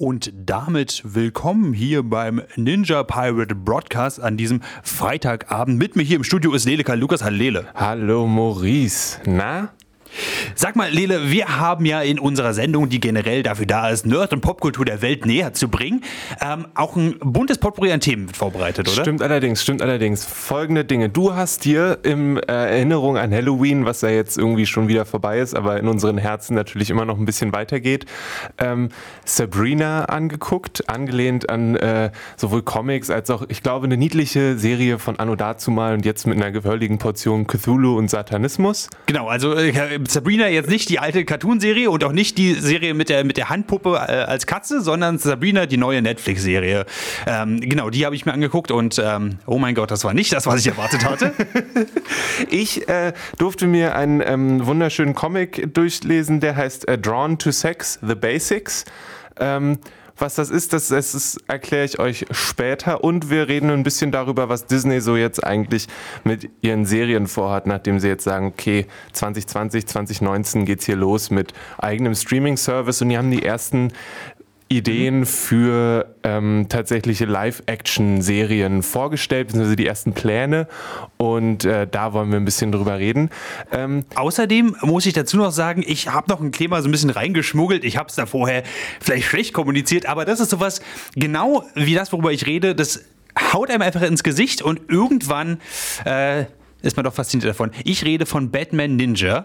Und damit willkommen hier beim Ninja Pirate Broadcast an diesem Freitagabend. Mit mir hier im Studio ist Lele Karl Lukas. Hallo Lele. Hallo Maurice. Na? Sag mal, Lele, wir haben ja in unserer Sendung, die generell dafür da ist, Nerd- und Popkultur der Welt näher zu bringen, ähm, auch ein buntes Potpourri an Themen vorbereitet, oder? Stimmt allerdings, stimmt allerdings. Folgende Dinge. Du hast dir in äh, Erinnerung an Halloween, was ja jetzt irgendwie schon wieder vorbei ist, aber in unseren Herzen natürlich immer noch ein bisschen weitergeht, ähm, Sabrina angeguckt, angelehnt an äh, sowohl Comics als auch, ich glaube, eine niedliche Serie von Anno dazumal und jetzt mit einer gehörigen Portion Cthulhu und Satanismus. Genau, also äh, Sabrina jetzt nicht die alte Cartoon-Serie und auch nicht die Serie mit der, mit der Handpuppe äh, als Katze, sondern Sabrina, die neue Netflix-Serie. Ähm, genau, die habe ich mir angeguckt und ähm, oh mein Gott, das war nicht das, was ich erwartet hatte. ich äh, durfte mir einen ähm, wunderschönen Comic durchlesen, der heißt äh, Drawn to Sex, The Basics. Ähm, was das ist, das, das erkläre ich euch später. Und wir reden ein bisschen darüber, was Disney so jetzt eigentlich mit ihren Serien vorhat, nachdem sie jetzt sagen, okay, 2020, 2019 geht's hier los mit eigenem Streaming-Service und die haben die ersten Ideen für ähm, tatsächliche Live-Action-Serien vorgestellt, beziehungsweise die ersten Pläne. Und äh, da wollen wir ein bisschen drüber reden. Ähm, Außerdem muss ich dazu noch sagen, ich habe noch ein Thema so ein bisschen reingeschmuggelt. Ich habe es da vorher vielleicht schlecht kommuniziert, aber das ist sowas, genau wie das, worüber ich rede, das haut einem einfach ins Gesicht und irgendwann. Äh, ist man doch fasziniert davon. Ich rede von Batman Ninja.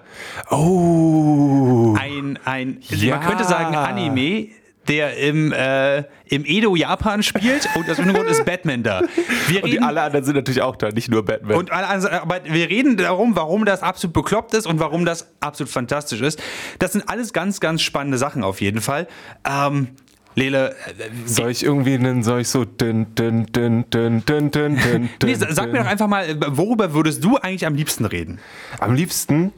Oh. Ein, ein ja. man könnte sagen, Anime, der im, äh, im Edo Japan spielt und das Hintergrund ist Batman da. Wir und reden, alle anderen sind natürlich auch da, nicht nur Batman. Und alle anderen, aber wir reden darum, warum das absolut bekloppt ist und warum das absolut fantastisch ist. Das sind alles ganz, ganz spannende Sachen auf jeden Fall. Ähm, Lele, äh, soll ich irgendwie einen, soll ich so dün, dün, dün, dün, dün, dün, dün, nee, sag mir doch einfach mal, worüber würdest du eigentlich am liebsten reden? Am liebsten?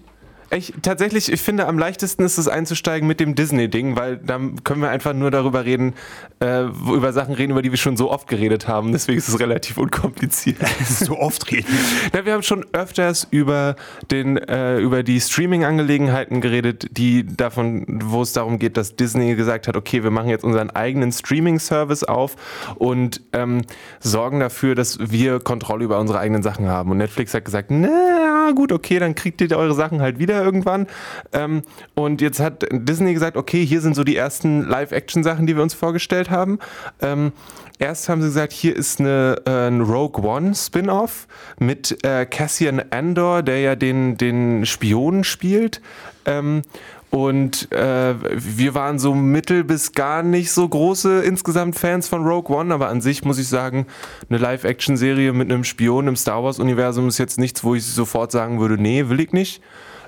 Ich, tatsächlich, ich finde, am leichtesten ist es einzusteigen mit dem Disney-Ding, weil dann können wir einfach nur darüber reden, äh, über Sachen reden, über die wir schon so oft geredet haben. Deswegen ist es relativ unkompliziert. so oft reden. Na, wir haben schon öfters über, den, äh, über die Streaming-Angelegenheiten geredet, die davon, wo es darum geht, dass Disney gesagt hat, okay, wir machen jetzt unseren eigenen Streaming-Service auf und ähm, sorgen dafür, dass wir Kontrolle über unsere eigenen Sachen haben. Und Netflix hat gesagt, na gut, okay, dann kriegt ihr eure Sachen halt wieder irgendwann. Ähm, und jetzt hat Disney gesagt, okay, hier sind so die ersten Live-Action-Sachen, die wir uns vorgestellt haben. Ähm, erst haben sie gesagt, hier ist eine, äh, ein Rogue One Spin-off mit äh, Cassian Andor, der ja den, den Spionen spielt. Ähm, und äh, wir waren so mittel bis gar nicht so große insgesamt Fans von Rogue One, aber an sich muss ich sagen, eine Live-Action-Serie mit einem Spion im Star Wars-Universum ist jetzt nichts, wo ich sofort sagen würde, nee, will ich nicht.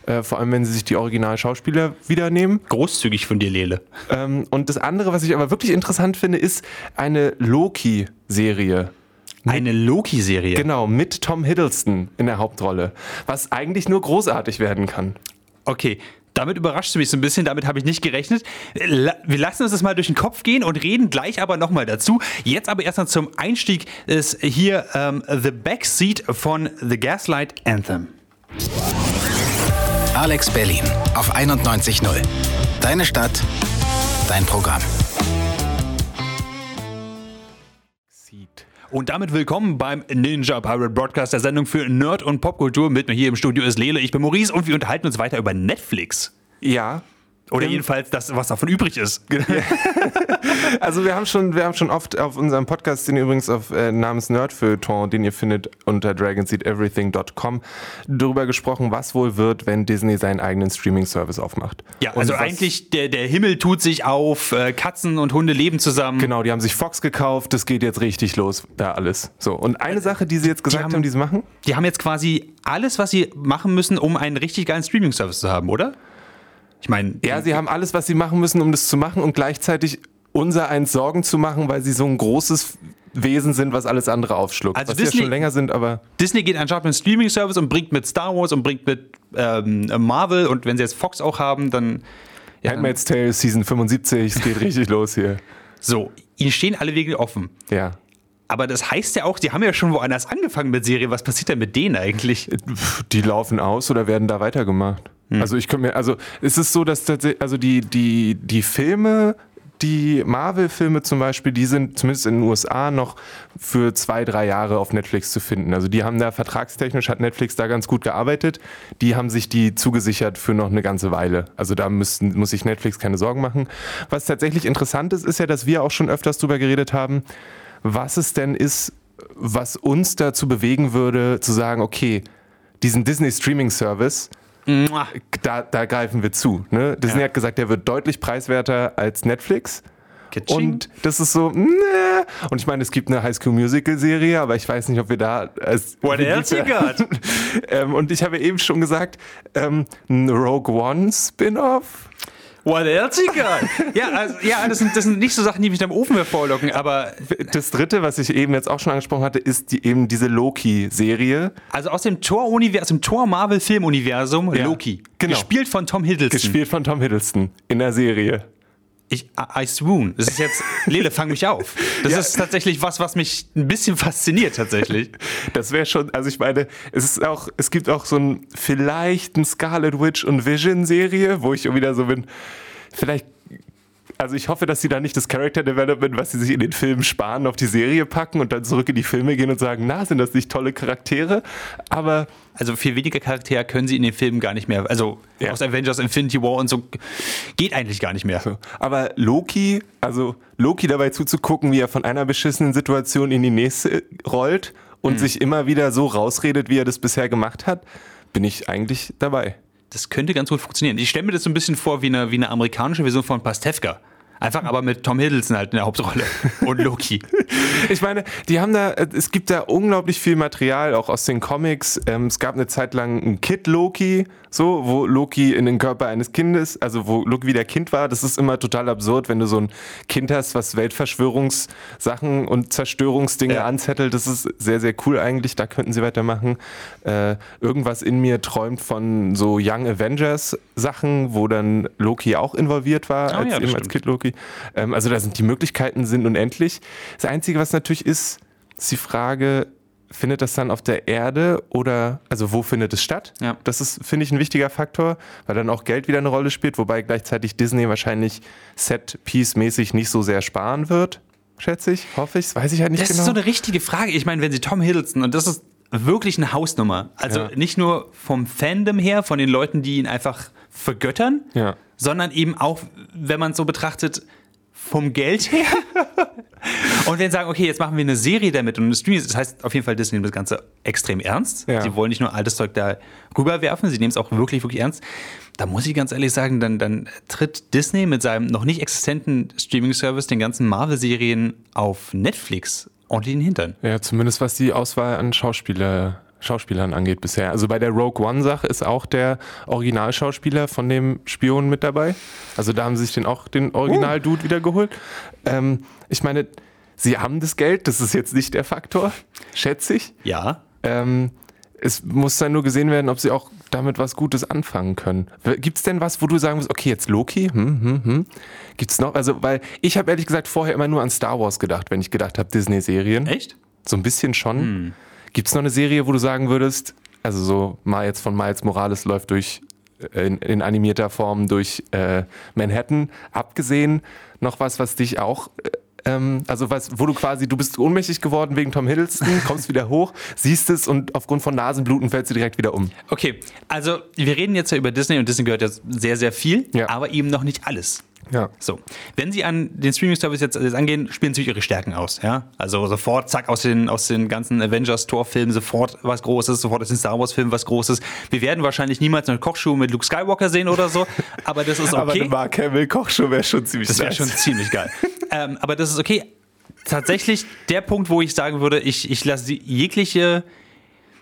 Äh, vor allem, wenn sie sich die Original-Schauspieler wieder nehmen. Großzügig von dir, Lele. Ähm, und das andere, was ich aber wirklich interessant finde, ist eine Loki-Serie. Eine Loki-Serie? Genau, mit Tom Hiddleston in der Hauptrolle. Was eigentlich nur großartig werden kann. Okay, damit überrascht du mich so ein bisschen, damit habe ich nicht gerechnet. Wir lassen uns das mal durch den Kopf gehen und reden gleich aber nochmal dazu. Jetzt aber erstmal zum Einstieg ist hier ähm, The Backseat von The Gaslight Anthem. Alex Berlin auf 91.0. Deine Stadt, dein Programm. Und damit willkommen beim Ninja Pirate Broadcast, der Sendung für Nerd und Popkultur. Mit mir hier im Studio ist Lele, ich bin Maurice und wir unterhalten uns weiter über Netflix. Ja, oder ähm, jedenfalls das, was davon übrig ist. also wir haben schon, wir haben schon oft auf unserem Podcast, den übrigens auf äh, namens Nerdfeuilleton, den ihr findet unter dragonseedeverything.com, darüber gesprochen, was wohl wird, wenn Disney seinen eigenen Streaming-Service aufmacht. Ja, also eigentlich der, der Himmel tut sich auf, äh, Katzen und Hunde leben zusammen. Genau, die haben sich Fox gekauft, das geht jetzt richtig los, da alles. So, und eine Sache, die sie jetzt gesagt die haben, haben, die sie machen? Die haben jetzt quasi alles, was sie machen müssen, um einen richtig geilen Streaming-Service zu haben, oder? Ich meine. Ja, sie haben alles, was sie machen müssen, um das zu machen und gleichzeitig unser eins Sorgen zu machen, weil sie so ein großes Wesen sind, was alles andere aufschluckt. Also was Disney, ja schon länger sind, aber. Disney geht anscheinend mit Streaming-Service und bringt mit Star Wars und bringt mit ähm, Marvel und wenn sie jetzt Fox auch haben, dann. Ja, Handmaid's Tale Season 75, es geht richtig los hier. So, ihnen stehen alle Wege offen. Ja. Aber das heißt ja auch, die haben ja schon woanders angefangen mit Serien. Was passiert denn mit denen eigentlich? Die laufen aus oder werden da weitergemacht? Hm. Also ich könnte mir, also es ist so, dass tatsächlich, also die, die, die Filme die Marvel-Filme zum Beispiel, die sind zumindest in den USA noch für zwei, drei Jahre auf Netflix zu finden. Also die haben da vertragstechnisch, hat Netflix da ganz gut gearbeitet. Die haben sich die zugesichert für noch eine ganze Weile. Also da müssen, muss sich Netflix keine Sorgen machen. Was tatsächlich interessant ist, ist ja, dass wir auch schon öfters drüber geredet haben, was es denn ist, was uns dazu bewegen würde, zu sagen, okay, diesen Disney Streaming Service, da, da greifen wir zu. Ne? Disney Ja. hat gesagt, der wird deutlich preiswerter als Netflix. Kitsching. Und das ist so, ne. Und ich meine, es gibt eine High School Musical Serie, aber ich weiß nicht, ob wir da. Als, What else you got? ähm, und ich habe eben schon gesagt, ähm, ein Rogue One Spin-off. What else you got? ja, also, ja das, sind, das sind nicht so Sachen, die mich am Ofen hervorlocken, aber Das dritte, was ich eben jetzt auch schon angesprochen hatte, ist die, eben diese Loki-Serie. also aus dem Tor-Universum, aus dem Tor-Marvel-Filmuniversum, Ja, Loki. genau. Gespielt von Tom Hiddleston. Gespielt von Tom Hiddleston in der Serie. Ich, I, swoon. Das ist jetzt, Lele, fang mich auf. Das Ja. ist tatsächlich was, was mich ein bisschen fasziniert, tatsächlich. Das wäre schon, also ich meine, es ist auch, es gibt auch so ein, vielleicht ein Scarlet Witch und Vision Serie, wo ich wieder so bin, vielleicht, also ich hoffe, dass sie da nicht das Character Development, was sie sich in den Filmen sparen, auf die Serie packen und dann zurück in die Filme gehen und sagen, na, sind das nicht tolle Charaktere? Aber Also viel weniger Charaktere können sie in den Filmen gar nicht mehr. Also Ja. aus Avengers Infinity War und so geht eigentlich gar nicht mehr. So. Aber Loki, also Loki dabei zuzugucken, wie er von einer beschissenen Situation in die nächste rollt und sich immer wieder so rausredet, wie er das bisher gemacht hat, bin ich eigentlich dabei. Das könnte ganz gut funktionieren. Ich stelle mir das so ein bisschen vor wie eine, wie eine amerikanische Version von Pastewka. Einfach aber mit Tom Hiddleston halt in der Hauptrolle. Und Loki. Ich meine, die haben da, äh, es gibt da unglaublich viel Material, auch aus den Comics. Ähm, es gab eine Zeit lang ein Kid Loki, so, wo Loki in den Körper eines Kindes, also wo Loki wieder Kind war. Das ist immer total absurd, wenn du so ein Kind hast, was Weltverschwörungssachen und Zerstörungsdinge Ja. anzettelt. Das ist sehr, sehr cool eigentlich. Da könnten sie weitermachen. Äh, irgendwas in mir träumt von so Young Avengers Sachen, wo dann Loki auch involviert war, Oh als, ja, eben als. Kid Loki. Ähm, also da sind die Möglichkeiten sind unendlich. Das Einzige, was natürlich ist, ist die Frage, findet das dann auf der Erde oder, also wo findet es statt? Ja. Das ist, finde ich, ein wichtiger Faktor, weil dann auch Geld wieder eine Rolle spielt, wobei gleichzeitig Disney wahrscheinlich Set-Piece-mäßig nicht so sehr sparen wird, schätze ich, hoffe ich, das weiß ich halt nicht Das genau. ist so eine richtige Frage. Ich meine, wenn sie Tom Hiddleston, und das ist wirklich eine Hausnummer. Also Ja. nicht nur vom Fandom her, von den Leuten, die ihn einfach vergöttern, Ja. Sondern eben auch, wenn man es so betrachtet, vom Geld her. und wenn sie sagen, okay, jetzt machen wir eine Serie damit und eine Stream, das heißt auf jeden Fall, Disney nimmt das Ganze extrem ernst. Ja. Sie wollen nicht nur altes Zeug da rüberwerfen, sie nehmen es auch wirklich, wirklich ernst. Da muss ich ganz ehrlich sagen, dann, dann tritt Disney mit seinem noch nicht existenten Streaming-Service den ganzen Marvel-Serien auf Netflix ordentlich in den Hintern. Ja, zumindest was die Auswahl an Schauspieler, Schauspielern angeht bisher. Also bei der Rogue One-Sache ist auch der Originalschauspieler von dem Spion mit dabei. Also da haben sie sich den auch den Original-Dude wieder geholt. Ähm, ich meine, sie haben das Geld, das ist jetzt nicht der Faktor, schätze ich. Ja. Ähm, es muss dann nur gesehen werden, ob sie auch damit was Gutes anfangen können. Gibt es denn was, wo du sagen musst, okay, jetzt Loki? Hm, hm, hm. Gibt es noch? Also, weil ich habe ehrlich gesagt vorher immer nur an Star Wars gedacht, wenn ich gedacht habe, Disney-Serien. Echt? So ein bisschen schon. Gibt es noch eine Serie, wo du sagen würdest, also so mal jetzt von Miles Morales läuft durch äh, in, in animierter Form durch äh, Manhattan, abgesehen noch was, was dich auch äh, ähm, also was, wo du quasi, du bist ohnmächtig geworden wegen Tom Hiddleston, kommst wieder hoch, siehst es und aufgrund von Nasenbluten fällst du direkt wieder um. Okay, also wir reden jetzt ja über Disney und Disney gehört ja sehr, sehr viel, Ja. aber eben noch nicht alles. Ja. So, wenn Sie an den Streaming-Service jetzt, jetzt angehen, spielen Sie Ihre Stärken aus. Ja? Also sofort, zack, aus den, aus den ganzen Avengers-Tor-Filmen sofort was Großes, sofort aus den Star Wars-Filmen was Großes. Wir werden wahrscheinlich niemals eine Kochshow mit Luke Skywalker sehen oder so, aber das ist Aber okay. eine Mark Hamill Kochshow wäre schon ziemlich Das wäre nice. schon ziemlich geil. ähm, aber das ist okay. Tatsächlich der Punkt, wo ich sagen würde, ich, ich lasse jegliche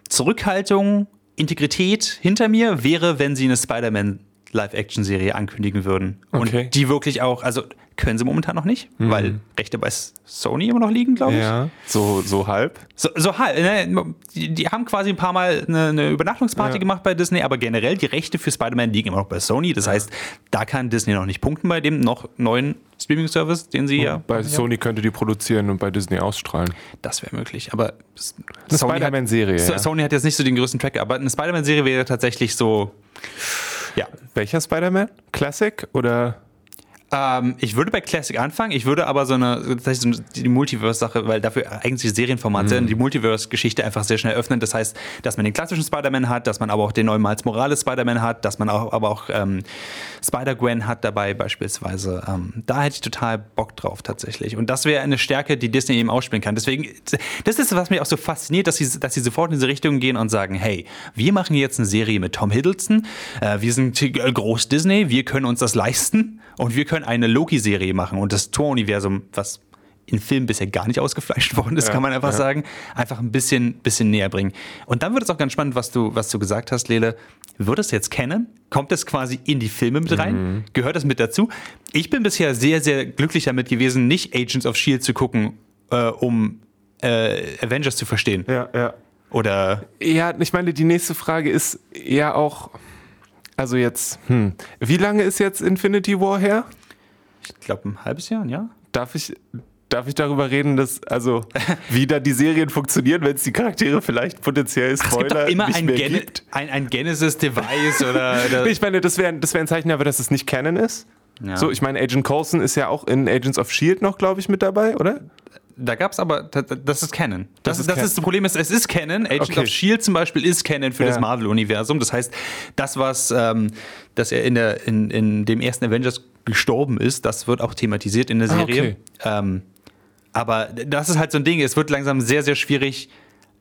Zurückhaltung, Integrität hinter mir, wäre, wenn sie eine Spider-Man Live-Action-Serie ankündigen würden. Okay. Und die wirklich auch, also können sie momentan noch nicht, weil Rechte bei Sony immer noch liegen, glaube ich. Ja, so, so halb. So, so halt, ne, die, die haben quasi ein paar Mal eine, eine Übernachtungsparty Ja. gemacht bei Disney, aber generell die Rechte für Spider-Man liegen immer noch bei Sony. Das heißt, da kann Disney noch nicht punkten bei dem noch neuen Streaming-Service, den sie ja. Bei ja, Sony könnte die produzieren und bei Disney ausstrahlen. Das wäre möglich, aber Eine Spider-Man-Serie, ja. Sony hat jetzt nicht so den größten Tracker, aber eine Spider-Man-Serie wäre tatsächlich so. Ja. Welcher Spider-Man? Classic oder? Ähm, ich würde bei Classic anfangen. Ich würde aber so eine, das heißt, die Multiverse-Sache, weil dafür eigentlich Serienformat sind, die Multiverse-Geschichte einfach sehr schnell öffnen. Das heißt, dass man den klassischen Spider-Man hat, dass man aber auch den neuen Miles Morales Spider-Man hat, dass man auch, aber auch ähm, Spider-Gwen hat dabei beispielsweise. Ähm, da hätte ich total Bock drauf tatsächlich. Und das wäre eine Stärke, die Disney eben ausspielen kann. Deswegen, das ist, was mich auch so fasziniert, dass sie, dass sie sofort in diese Richtung gehen und sagen, hey, wir machen jetzt eine Serie mit Tom Hiddleston, äh, wir sind äh, groß Disney, wir können uns das leisten und wir können eine Loki-Serie machen und das Tor-Universum, was in Filmen bisher gar nicht ausgefleischt worden ist, kann man einfach sagen, einfach ein bisschen, bisschen näher bringen. Und dann wird es auch ganz spannend, was du, was du gesagt hast, Lele. Wird es jetzt kennen? Kommt es quasi in die Filme mit rein? Gehört das mit dazu? Ich bin bisher sehr, sehr glücklich damit gewesen, nicht Agents of Shield zu gucken, äh, um äh, Avengers zu verstehen. Ja, ja. Oder Ja, ich meine, die nächste Frage ist ja auch, also jetzt, hm, wie lange ist jetzt Infinity War her? Ich glaube ein halbes Jahr, ja? Darf ich, darf ich darüber reden, dass, also, wie da die Serien funktionieren, wenn es die Charaktere vielleicht potenziell Es gibt Spoiler doch immer nicht ein, mehr Gene gibt? ein, ein Genesis-Device oder, oder Ich meine, das wäre das wär ein Zeichen, aber dass es nicht Canon ist. Ja. So, ich meine, Agent Coulson ist ja auch in Agents of S.H.I.E.L.D. noch, glaube ich, mit dabei, oder? Da gab es aber, das, das ist Canon. Das, Das ist das, Can- ist das Problem ist, es ist Canon. Agent Okay. of S.H.I.E.L.D. zum Beispiel ist Canon für Ja. das Marvel-Universum. Das heißt, das, was, ähm, dass er in, der, in, in dem ersten Avengers gestorben ist, das wird auch thematisiert in der Ah, Serie. okay. Ähm, aber das ist halt so ein Ding, es wird langsam sehr, sehr schwierig,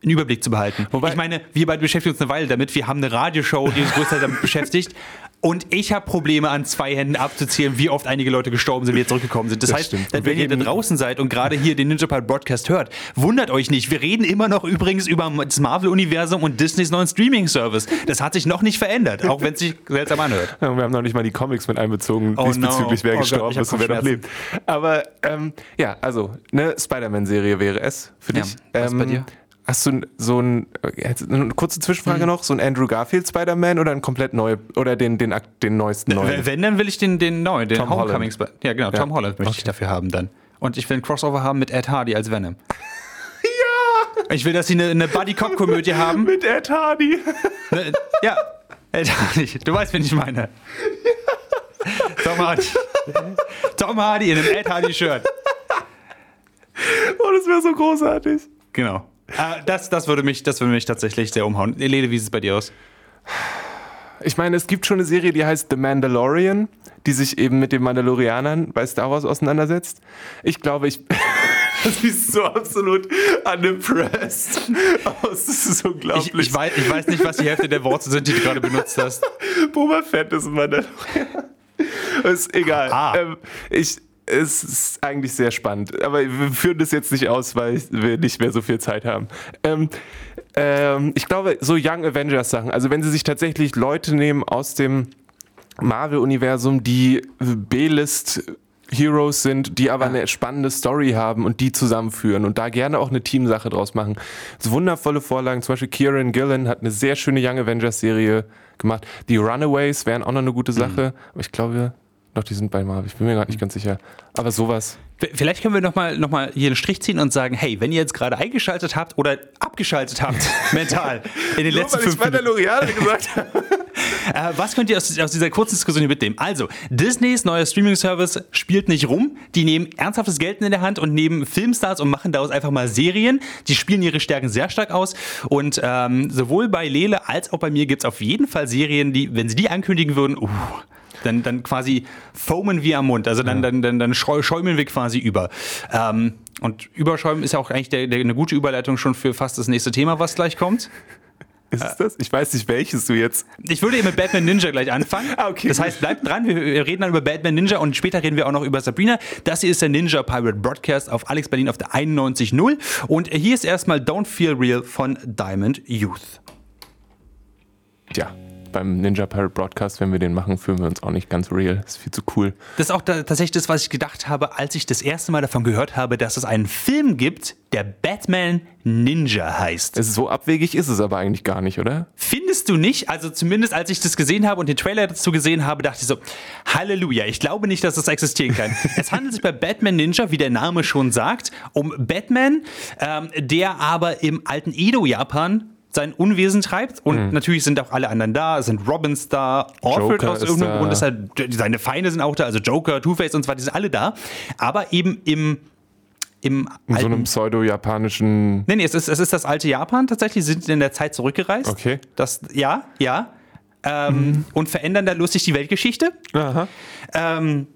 einen Überblick zu behalten. Wobei- ich meine, wir beide beschäftigen uns eine Weile damit. Wir haben eine Radioshow, die uns größtenteils damit beschäftigt. Und ich habe Probleme, an zwei Händen abzuzählen, wie oft einige Leute gestorben sind, wieder zurückgekommen sind. Das, Das heißt, wenn wir ihr da draußen seid und gerade hier den Ninja Pirate Broadcast hört, wundert euch nicht. Wir reden immer noch übrigens über das Marvel-Universum und Disneys neuen Streaming-Service. Das hat sich noch nicht verändert, auch wenn es sich seltsam anhört. Ja, wir haben noch nicht mal die Comics mit einbezogen, Oh diesbezüglich, no. wer Oh Gott, gestorben hab ist und wer noch lebt. Aber ähm, ja, also eine Spider-Man-Serie wäre es für Ja. dich. Was ähm, bei dir? Hast du so ein, äh, eine kurze Zwischenfrage Hm. noch, so ein Andrew Garfield Spider-Man oder ein komplett neu, oder den, den, den neuesten neuen? Wenn, dann will ich den, den neuen, den Tom Homecoming Holland. Sp- Ja, genau, Tom Ja. Holland möchte ich dafür haben dann. Und ich will ein Crossover haben mit Ed Hardy als Venom. ja! Ich will, dass sie eine, eine Buddy-Cop-Komödie haben. Mit Ed Hardy. Ne, ja, Ed Hardy. Du weißt, wen ich meine. Tom Hardy. Tom Hardy in einem Ed Hardy-Shirt. Oh, das wäre so großartig. Genau. Äh, das, das, würde mich, das würde mich tatsächlich sehr umhauen. Lede, wie sieht es bei dir aus? Ich meine, es gibt schon eine Serie, die heißt The Mandalorian, die sich eben mit den Mandalorianern bei Star Wars auseinandersetzt. Ich glaube, ich. Das sieht so absolut unimpressed aus. Das ist unglaublich. Ich, ich, weiß, ich weiß nicht, was die Hälfte der Worte sind, die du gerade benutzt hast. Boba Fett ist ein Mandalorian. Ist egal. Ah. Ähm, ich, es ist eigentlich sehr spannend. Aber wir führen das jetzt nicht aus, weil wir nicht mehr so viel Zeit haben. Ähm, ähm, ich glaube, so Young Avengers Sachen, also wenn sie sich tatsächlich Leute nehmen aus dem Marvel-Universum, die B-List Heroes sind, die aber eine spannende Story haben und die zusammenführen und da gerne auch eine Teamsache draus machen. So wundervolle Vorlagen, zum Beispiel Kieran Gillen hat eine sehr schöne Young Avengers Serie gemacht. Die Runaways wären auch noch eine gute Sache, aber ich glaube, doch, die sind bei Marvel. Ich bin mir gerade nicht ganz sicher. Aber sowas. Vielleicht können wir nochmal noch mal hier einen Strich ziehen und sagen, hey, wenn ihr jetzt gerade eingeschaltet habt oder abgeschaltet habt, mental, in den letzten fünf Minuten, gesagt habe. äh, was könnt ihr aus, aus dieser kurzen Diskussion hier mitnehmen? Also, Disneys neuer Streaming-Service spielt nicht rum. Die nehmen ernsthaftes Geld in der Hand und nehmen Filmstars und machen daraus einfach mal Serien. Die spielen ihre Stärken sehr stark aus. Und ähm, sowohl bei Lele als auch bei mir gibt es auf jeden Fall Serien, die, wenn sie die ankündigen würden, uh, dann, dann quasi foamen wir am Mund. Also dann, dann, dann, dann schäu- schäumen wir quasi über. Ähm, und überschäumen ist ja auch eigentlich der, der, eine gute Überleitung schon für fast das nächste Thema, was gleich kommt. Ist es das? Ich weiß nicht, welches du jetzt. Ich würde eben mit Batman Ninja gleich anfangen. Ah, okay. Das heißt, bleibt dran, wir, wir reden dann über Batman Ninja und später reden wir auch noch über Sabrina. Das hier ist der Ninja Pirate Broadcast auf Alex Berlin auf der 91.0 und hier ist erstmal Don't Feel Real von Diamond Youth. Tja, beim Ninja Pirate Broadcast, wenn wir den machen, fühlen wir uns auch nicht ganz real. ist viel zu cool. Das ist auch da, tatsächlich das, was ich gedacht habe, als ich das erste Mal davon gehört habe, dass es einen Film gibt, der Batman Ninja heißt. Es ist so abwegig ist es aber eigentlich gar nicht, oder? Findest du nicht? Also zumindest als ich das gesehen habe und den Trailer dazu gesehen habe, dachte ich so, Halleluja, ich glaube nicht, dass das existieren kann. es handelt sich bei Batman Ninja, wie der Name schon sagt, um Batman, ähm, der aber im alten Edo-Japan sein Unwesen treibt. Und natürlich sind auch alle anderen da. Es sind Robins da, Joker aus irgendeinem da. Grund ist er, seine Feinde sind auch da, also Joker, Two-Face und so weiter, die sind alle da. Aber eben im, im In so alten einem pseudo-japanischen. Nee, nee, es ist, es ist das alte Japan tatsächlich. Sie sind in der Zeit zurückgereist. Okay. Das, ja, ja. Ähm, Und verändern da lustig die Weltgeschichte. Aha. Ähm,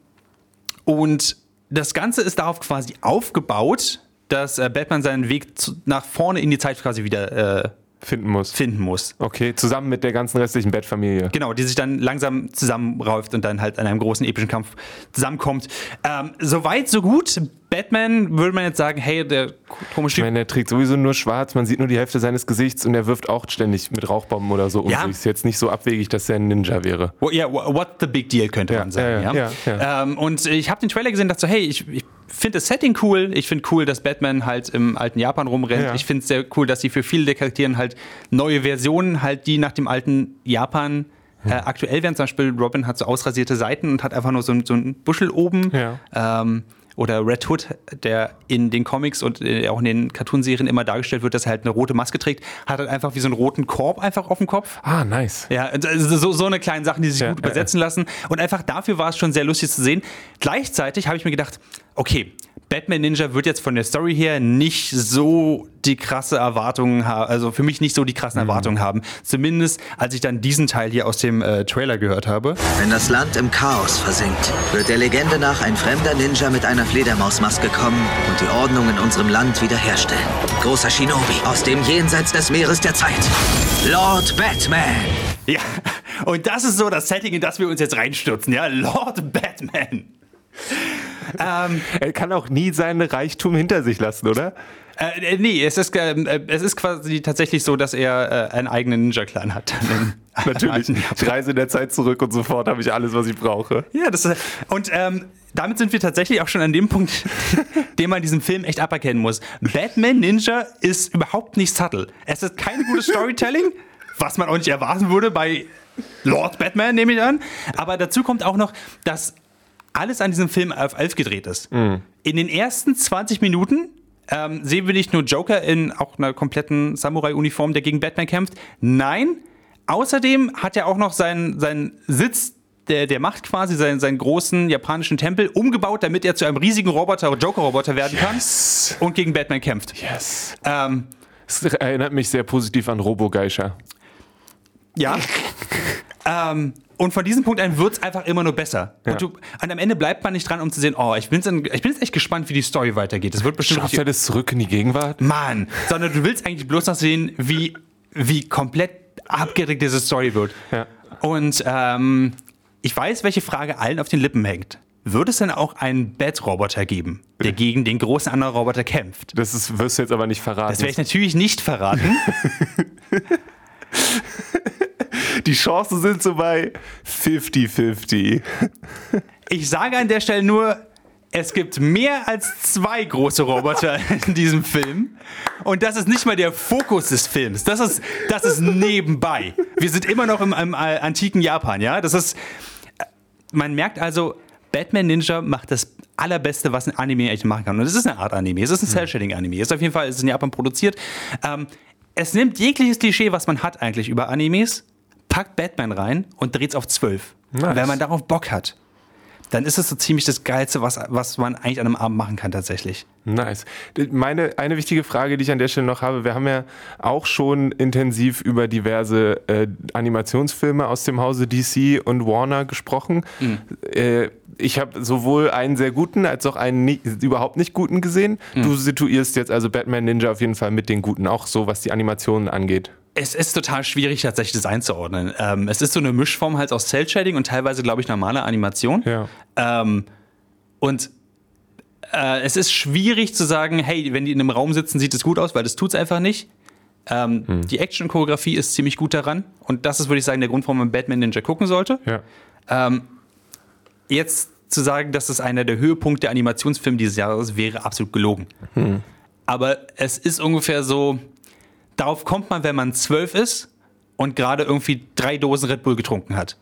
und das Ganze ist darauf quasi aufgebaut, dass äh, Batman seinen Weg zu, nach vorne in die Zeit quasi wieder äh, Finden muss. finden muss. Okay, zusammen mit der ganzen restlichen Bat-Familie. Genau, die sich dann langsam zusammenrauft und dann halt an einem großen epischen Kampf zusammenkommt. Ähm, Soweit, so gut. Batman würde man jetzt sagen, hey, der komische Ich Typ. meine, er trägt sowieso nur schwarz, man sieht nur die Hälfte seines Gesichts und er wirft auch ständig mit Rauchbomben oder so um Ja. sich. Ist jetzt nicht so abwegig, dass er ein Ninja wäre. Ja, wha- what the big deal könnte Ja, man sagen. ja, Ja, ja, ja, Ähm, und ich habe den Trailer gesehen und dachte so, hey, ich, ich finde das Setting cool. Ich finde cool, dass Batman halt im alten Japan rumrennt. Ja. Ich finde es sehr cool, dass sie für viele der Charakteren halt neue Versionen halt, die nach dem alten Japan Hm. äh, aktuell werden. Zum Beispiel Robin hat so ausrasierte Seiten und hat einfach nur so, so einen Buschel oben. Ja. Ähm, oder Red Hood, der in den Comics und äh, auch in den Cartoonserien immer dargestellt wird, dass er halt eine rote Maske trägt, hat halt einfach wie so einen roten Korb einfach auf dem Kopf. Ah, nice. Ja, also so, so eine kleine Sachen, die sich Ja, gut übersetzen lassen. Und einfach dafür war es schon sehr lustig zu sehen. Gleichzeitig habe ich mir gedacht, okay, Batman Ninja wird jetzt von der Story her nicht so die krasse Erwartungen haben, also für mich nicht so die krassen Mhm. Erwartungen haben. Zumindest als ich dann diesen Teil hier aus dem äh, Trailer gehört habe. Wenn das Land im Chaos versinkt, wird der Legende nach ein fremder Ninja mit einer Fledermausmaske kommen und die Ordnung in unserem Land wiederherstellen. Großer Shinobi aus dem Jenseits des Meeres der Zeit. Lord Batman. Ja, und das ist so das Setting, in das wir uns jetzt reinstürzen, ja, Lord Batman. Ähm, Er kann auch nie seinen Reichtum hinter sich lassen, oder? Äh, äh, nee, es ist, ähm, äh, es ist quasi tatsächlich so, dass er äh, einen eigenen Ninja-Clan hat. Natürlich. Ich reise in der Zeit zurück und sofort habe ich alles, was ich brauche. Ja, das, ist- und ähm, damit sind wir tatsächlich auch schon an dem Punkt, den man diesem Film echt aberkennen muss. Batman Ninja ist überhaupt nicht subtle. Es ist kein gutes Storytelling, was man auch nicht erwarten würde bei Lord Batman, nehme ich an. Aber dazu kommt auch noch, dass alles an diesem Film auf 11 gedreht ist. In den ersten 20 Minuten ähm, sehen wir nicht nur Joker in auch einer kompletten Samurai-Uniform, der gegen Batman kämpft. Nein, außerdem hat er auch noch seinen, seinen Sitz der, der Macht quasi, seinen, seinen großen japanischen Tempel umgebaut, damit er zu einem riesigen Roboter, Joker-Roboter werden kann und gegen Batman kämpft. Yes. Ähm, Es erinnert mich sehr positiv an Robo-Geisha. Ja. ähm, und von diesem Punkt an wird es einfach immer nur besser. Ja. Und, du, und am Ende bleibt man nicht dran, um zu sehen, oh, ich bin, jetzt, ich bin jetzt echt gespannt, wie die Story weitergeht. Das wird bestimmt Schafft er das zurück in die Gegenwart? Mann, sondern du willst eigentlich bloß noch sehen, wie, wie komplett abgedreht diese Story wird. Ja. Und ähm, ich weiß, welche Frage allen auf den Lippen hängt. Wird es denn auch einen Bat-Roboter geben, der gegen den großen anderen Roboter kämpft? Das ist, wirst du jetzt aber nicht verraten. Das werde ich natürlich nicht verraten. die Chancen sind so bei 50-50. Ich sage an der Stelle nur, es gibt mehr als zwei große Roboter in diesem Film. Und das ist nicht mal der Fokus des Films. Das ist, das ist nebenbei. Wir sind immer noch im, im äh, antiken Japan, ja? Das ist. äh, Man merkt also, Batman Ninja macht das allerbeste, was ein Anime eigentlich machen kann. Und es ist eine Art Anime. Es ist ein Cell-Shading-Anime. Es ist auf jeden Fall es ist in Japan produziert. Ähm, es nimmt jegliches Klischee, was man hat eigentlich über Animes, packt Batman rein und dreht es auf 12. Nice. Wenn man darauf Bock hat dann ist es so ziemlich das Geilste, was, was man eigentlich an einem Abend machen kann tatsächlich. Nice. Meine, eine wichtige Frage, die ich an der Stelle noch habe, wir haben ja auch schon intensiv über diverse äh, Animationsfilme aus dem Hause DC und Warner gesprochen. Äh, ich habe sowohl einen sehr guten als auch einen nie, überhaupt nicht guten gesehen. Du situierst jetzt also Batman Ninja auf jeden Fall mit den guten, auch so was die Animationen angeht. Es ist total schwierig, tatsächlich das einzuordnen. Ähm, es ist so eine Mischform halt aus Cell-Shading und teilweise, glaube ich, normaler Animation. Ja. Ähm, und äh, es ist schwierig zu sagen, hey, wenn die in einem Raum sitzen, sieht es gut aus, weil das tut es einfach nicht. Ähm, Die Action-Choreografie ist ziemlich gut daran. Und das ist, würde ich sagen, der Grund, warum man Batman Ninja gucken sollte. Ja. Ähm, jetzt zu sagen, dass es einer der Höhepunkte der Animationsfilme dieses Jahres wäre, absolut gelogen. Aber es ist ungefähr so, darauf kommt man, wenn man zwölf ist und gerade irgendwie drei Dosen Red Bull getrunken hat.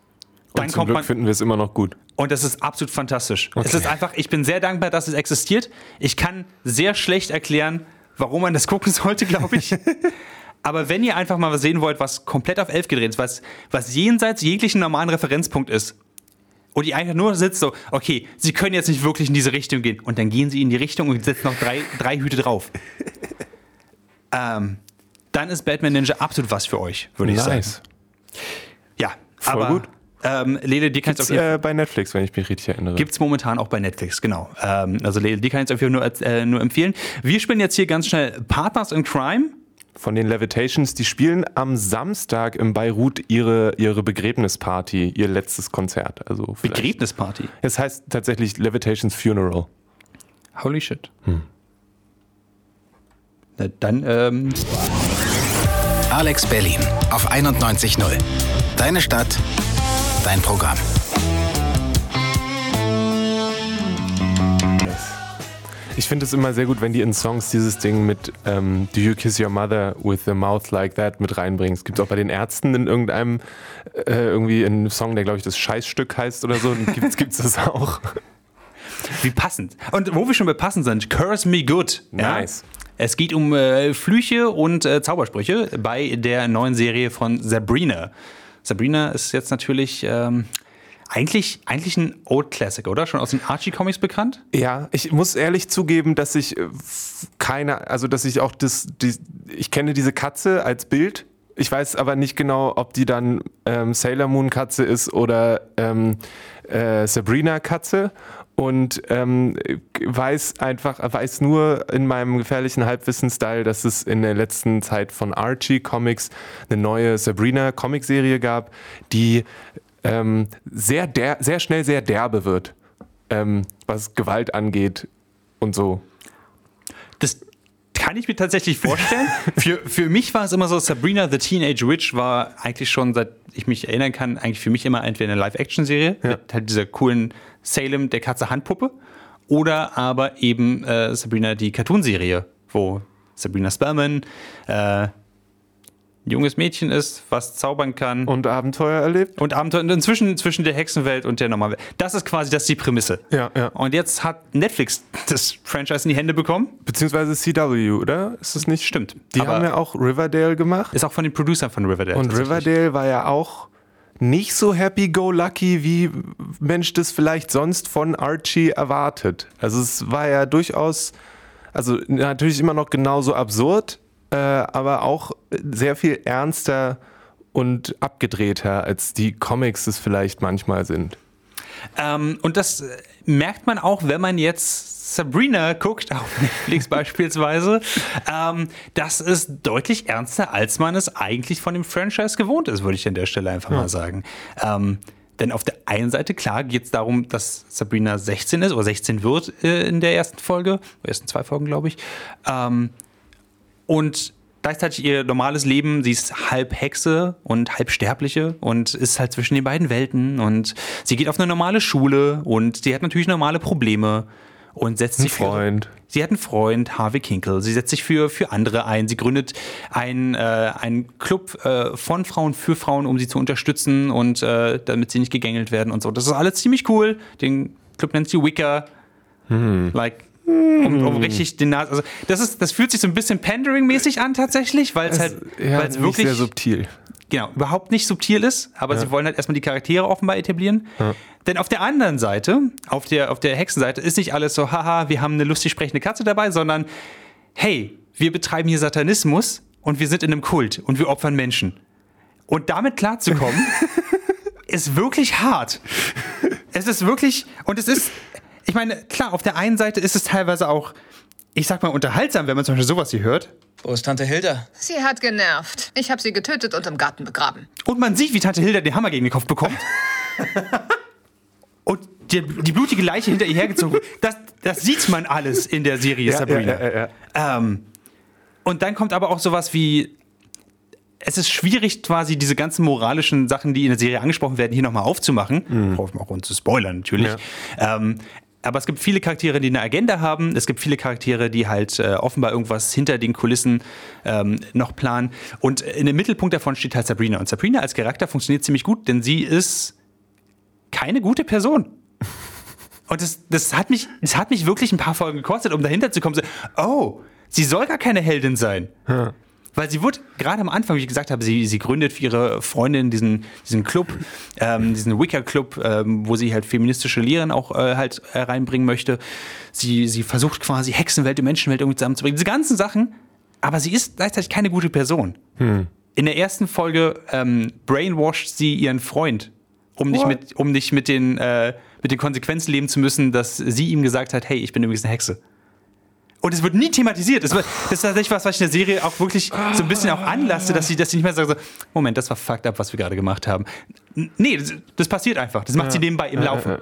Dann Und zum kommt Glück man, finden wir es immer noch gut. und das ist absolut fantastisch. Es Okay. ist einfach, ich bin sehr dankbar, dass es existiert. Ich kann sehr schlecht erklären, warum man das gucken sollte, glaube ich. Aber wenn ihr einfach mal was sehen wollt, was komplett auf 11 gedreht ist, was, was jenseits jeglichen normalen Referenzpunkt ist, und die einfach nur sitzt so, okay, sie können jetzt nicht wirklich in diese Richtung gehen. Und dann gehen sie in die Richtung und setzen noch drei, drei Hüte drauf. ähm, dann ist Batman Ninja absolut was für euch, würde ich Nice. sagen. Ja, Voll aber gut. Ähm, Lele, die kannst du Gibt's, auf jeden Fall. äh, bei Netflix, wenn ich mich richtig erinnere. Gibt es momentan auch bei Netflix, genau. Ähm, also Lele, die kann ich jetzt auf jeden Fall nur, äh, nur empfehlen. Wir spielen jetzt hier ganz schnell Partners in Crime. Von den Levitations, die spielen am Samstag in Beirut ihre, ihre Begräbnisparty, ihr letztes Konzert. Also vielleicht- Begräbnisparty. Es heißt tatsächlich Levitations Funeral. Holy shit. Na, dann, ähm, Alex Berlin auf 91.0. Deine Stadt, dein Programm. Ich finde es immer sehr gut, wenn die in Songs dieses Ding mit ähm, Do You Kiss Your Mother with a Mouth Like That mit reinbringen. Es gibt auch bei den Ärzten in irgendeinem äh, irgendwie einen Song, der glaube ich das Scheißstück heißt oder so. Gibt es das auch? wie passend. Und wo wir schon bei passend sind, Curse Me Good. Nice. Es geht um äh, Flüche und äh, Zaubersprüche bei der neuen Serie von Sabrina. Sabrina ist jetzt natürlich ähm, eigentlich, eigentlich ein Old Classic, oder? Schon aus den Archie-Comics bekannt? Ja, ich muss ehrlich zugeben, dass ich äh, keine, also dass ich auch das, die, ich kenne diese Katze als Bild. Ich weiß aber nicht genau, ob die dann ähm, Sailor Moon Katze ist oder ähm, äh, Sabrina Katze und ähm, weiß einfach, weiß nur in meinem gefährlichen Halbwissen-Style, dass es in der letzten Zeit von Archie Comics eine neue Sabrina Comicserie gab, die ähm, sehr, der, sehr schnell sehr derbe wird ähm, was Gewalt angeht und so. Das kann ich mir tatsächlich vorstellen. für, für mich war es immer so, Sabrina the Teenage Witch war eigentlich schon, seit ich mich erinnern kann, eigentlich für mich immer entweder eine Live-Action-Serie mit halt dieser coolen Salem, der Katze Handpuppe, oder aber eben äh, Sabrina die Cartoon-Serie, wo Sabrina Spellman äh, ein junges Mädchen ist, was zaubern kann. Und Abenteuer erlebt? Und Abenteuer und inzwischen zwischen der Hexenwelt und der normalen Welt. Das ist quasi das ist die Prämisse. Ja, ja. Und jetzt hat Netflix das Franchise in die Hände bekommen. Beziehungsweise CW, oder? Ist das nicht? Stimmt. Die haben ja auch Riverdale gemacht. Ist auch von den Producern von Riverdale. Und. Riverdale war ja auch nicht so happy-go-lucky, wie Mensch das vielleicht sonst von Archie erwartet. Also es war ja durchaus, also natürlich immer noch genauso absurd, äh, aber auch sehr viel ernster und abgedrehter, als die Comics es vielleicht manchmal sind. Ähm, und das äh, merkt man auch, wenn man jetzt Sabrina guckt, auf Netflix beispielsweise. Ähm, das ist deutlich ernster, als man es eigentlich von dem Franchise gewohnt ist, würde ich an der Stelle einfach mal sagen. Ähm, denn auf der einen Seite, klar, geht es darum, dass Sabrina 16 ist oder 16 wird äh, in der ersten Folge, ersten zwei Folgen, glaube ich. Ähm, und gleichzeitig ihr normales Leben, sie ist halb Hexe und halb Sterbliche und ist halt zwischen den beiden Welten und sie geht auf eine normale Schule und sie hat natürlich normale Probleme und setzt sich Freund. Für, sie hat einen Freund, Harvey Kinkel. Sie setzt sich für, für andere ein. Sie gründet einen, äh, einen Club äh, von Frauen für Frauen, um sie zu unterstützen und äh, damit sie nicht gegängelt werden und so. Das ist alles ziemlich cool. Den Club nennt sie Wicca. Like, um, um richtig den Nas also das ist das fühlt sich so ein bisschen pandering-mäßig an tatsächlich, weil es halt ja, weil es wirklich sehr subtil. genau, überhaupt nicht subtil ist, aber sie wollen halt erstmal die Charaktere offenbar etablieren. Denn auf der anderen Seite, auf der, auf der Hexenseite, ist nicht alles so, haha, wir haben eine lustig sprechende Katze dabei, sondern hey, wir betreiben hier Satanismus und wir sind in einem Kult und wir opfern Menschen. Und damit klarzukommen, ist wirklich hart. Es ist wirklich, und es ist, ich meine, klar, auf der einen Seite ist es teilweise auch, ich sag mal, unterhaltsam, wenn man zum Beispiel sowas hier hört. Wo ist Tante Hilda? Sie hat genervt. Ich habe sie getötet und im Garten begraben. Und man sieht, wie Tante Hilda den Hammer gegen den Kopf bekommt. und die, die blutige Leiche hinter ihr hergezogen wird. Das, das sieht man alles in der Serie Sabrina. ja, ja, ja. Ähm, und dann kommt aber auch sowas wie. Es ist schwierig, quasi diese ganzen moralischen Sachen, die in der Serie angesprochen werden, hier nochmal aufzumachen. Mhm. Auch uns zu spoilern, natürlich. Ähm, aber es gibt viele Charaktere, die eine Agenda haben. Es gibt viele Charaktere, die halt äh, offenbar irgendwas hinter den Kulissen ähm, noch planen. Und in dem Mittelpunkt davon steht halt Sabrina. Und Sabrina als Charakter funktioniert ziemlich gut, denn sie ist keine gute Person. Und das, das, hat mich, das hat mich wirklich ein paar Folgen gekostet, um dahinter zu kommen. So, oh, sie soll gar keine Heldin sein. Weil sie wird gerade am Anfang, wie ich gesagt habe, sie, sie gründet für ihre Freundin diesen, diesen Club, ähm, diesen Wicker-Club, ähm, wo sie halt feministische Lehren auch äh, halt äh, reinbringen möchte. Sie, sie versucht quasi Hexenwelt und Menschenwelt irgendwie zusammenzubringen. Diese ganzen Sachen, aber sie ist gleichzeitig keine gute Person. In der ersten Folge ähm, brainwasht sie ihren Freund, um nicht, mit, um nicht mit, den, äh, mit den Konsequenzen leben zu müssen, dass sie ihm gesagt hat, hey, ich bin übrigens eine Hexe. Und es wird nie thematisiert. Es wird, das ist tatsächlich was, was ich in der Serie auch wirklich so ein bisschen auch anlasse, dass sie, dass sie nicht mehr sagen so, Moment, das war fucked up, was wir gerade gemacht haben. Nee, das, das passiert einfach. Das macht sie nebenbei im Laufen.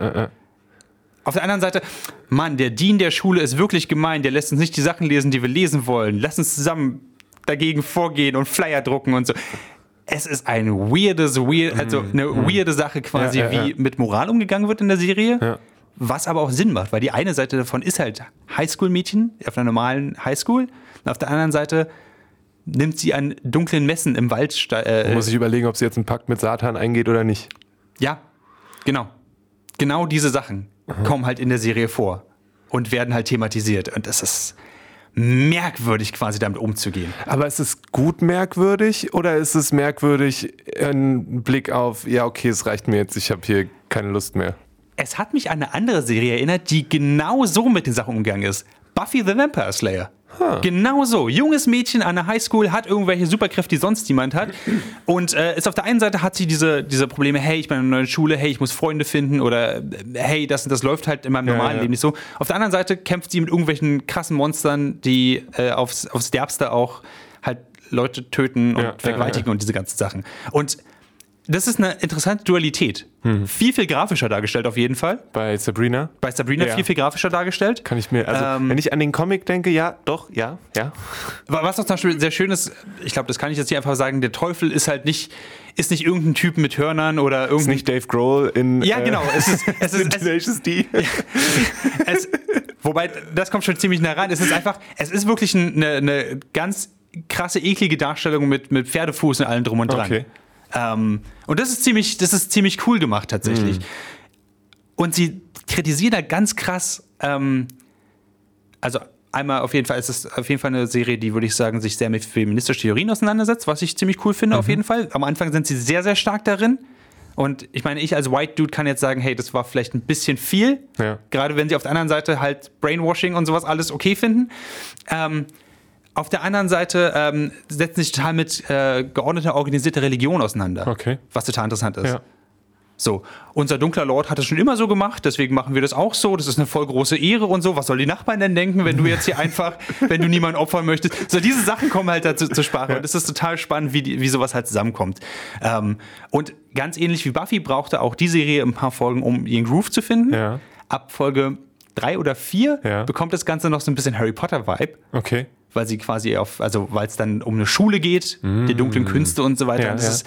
Auf der anderen Seite, Mann, der Dean der Schule ist wirklich gemein. Der lässt uns nicht die Sachen lesen, die wir lesen wollen. Lass uns zusammen dagegen vorgehen und Flyer drucken und so. Es ist ein weirdes, weird, also eine weirde Sache quasi, Ja, ja, wie ja. mit Moral umgegangen wird in der Serie. Ja. Was aber auch Sinn macht, weil die eine Seite davon ist halt Highschool-Mädchen auf einer normalen Highschool. Und auf der anderen Seite nimmt sie an dunklen Messen im Wald. Äh, Muss ich überlegen, ob sie jetzt einen Pakt mit Satan eingeht oder nicht. ja, genau. Genau diese Sachen kommen halt in der Serie vor und werden halt thematisiert. Und das ist merkwürdig, quasi damit umzugehen. Aber ist es gut merkwürdig oder ist es merkwürdig ein Blick auf, ja, okay, es reicht mir jetzt, ich habe hier keine Lust mehr? Es hat mich an eine andere Serie erinnert, die genau so mit den Sachen umgegangen ist. Buffy the Vampire Slayer. Genau so. Junges Mädchen an der Highschool hat irgendwelche Superkräfte, die sonst niemand hat. Und äh, ist auf der einen Seite hat sie diese, diese Probleme, hey, ich bin in einer neuen Schule, hey, ich muss Freunde finden oder äh, hey, das, das läuft halt in meinem normalen ja. Leben nicht so. Auf der anderen Seite kämpft sie mit irgendwelchen krassen Monstern, die äh, aufs, aufs Derbste auch halt Leute töten und ja, vergewaltigen und diese ganzen Sachen. Und das ist eine interessante Dualität. Hm. Viel, viel grafischer dargestellt auf jeden Fall. Bei Sabrina Bei Sabrina Ja. viel, viel grafischer dargestellt. kann ich mir, also Ähm, wenn ich an den Comic denke, ja, doch, ja, ja. Was auch zum Beispiel sehr schön ist, ich glaube, das kann ich jetzt hier einfach sagen, der Teufel ist halt nicht, ist nicht irgendein Typ mit Hörnern oder Ist irgendein. nicht Dave Grohl in Ja, genau. Es ist, es ist, es, Tenacious D. es, wobei, das kommt schon ziemlich nah ran. Es ist einfach, es ist wirklich eine, eine ganz krasse, eklige Darstellung mit, mit Pferdefuß und allem drum und dran. Okay. Ähm, und das ist ziemlich, das ist ziemlich cool gemacht tatsächlich. Und sie kritisieren da ganz krass, ähm, also einmal auf jeden Fall ist es auf jeden Fall eine Serie, die würde ich sagen, sich sehr mit feministischen Theorien auseinandersetzt, was ich ziemlich cool finde auf jeden Fall. Am Anfang sind sie sehr, sehr stark darin. Und ich meine, ich als White Dude kann jetzt sagen, hey, das war vielleicht ein bisschen viel. Ja. Gerade wenn sie auf der anderen Seite halt Brainwashing und sowas alles okay finden. Ähm, auf der anderen Seite ähm, setzen sich total mit äh, geordneter, organisierter Religion auseinander. Okay. Was total interessant ist. Ja. So, unser dunkler Lord hat das schon immer so gemacht, deswegen machen wir das auch so. Das ist eine voll große Ehre und so. Was soll die Nachbarn denn denken, wenn du jetzt hier einfach, wenn du niemanden opfern möchtest? So, diese Sachen kommen halt dazu zur Sprache. Und es ist total spannend, wie, die, wie sowas halt zusammenkommt. Ähm, und ganz ähnlich wie Buffy brauchte auch die Serie ein paar Folgen, um ihren Groove zu finden. Ja. Ab Folge drei oder vier Ja. bekommt das Ganze noch so ein bisschen Harry Potter-Vibe Okay. Weil sie quasi auf, also weil es dann um eine Schule geht, der dunklen Künste und so weiter. Ja, und das, ja. Ist,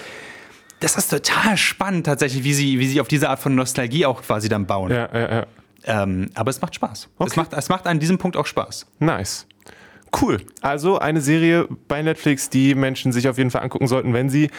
das ist total spannend tatsächlich, wie sie, wie sie auf diese Art von Nostalgie auch quasi dann bauen. Ja, ja, ja. Ähm, aber es macht Spaß. Es, Okay. macht, es macht an diesem Punkt auch Spaß. Nice. Cool. Also eine Serie bei Netflix, die Menschen sich auf jeden Fall angucken sollten, wenn sie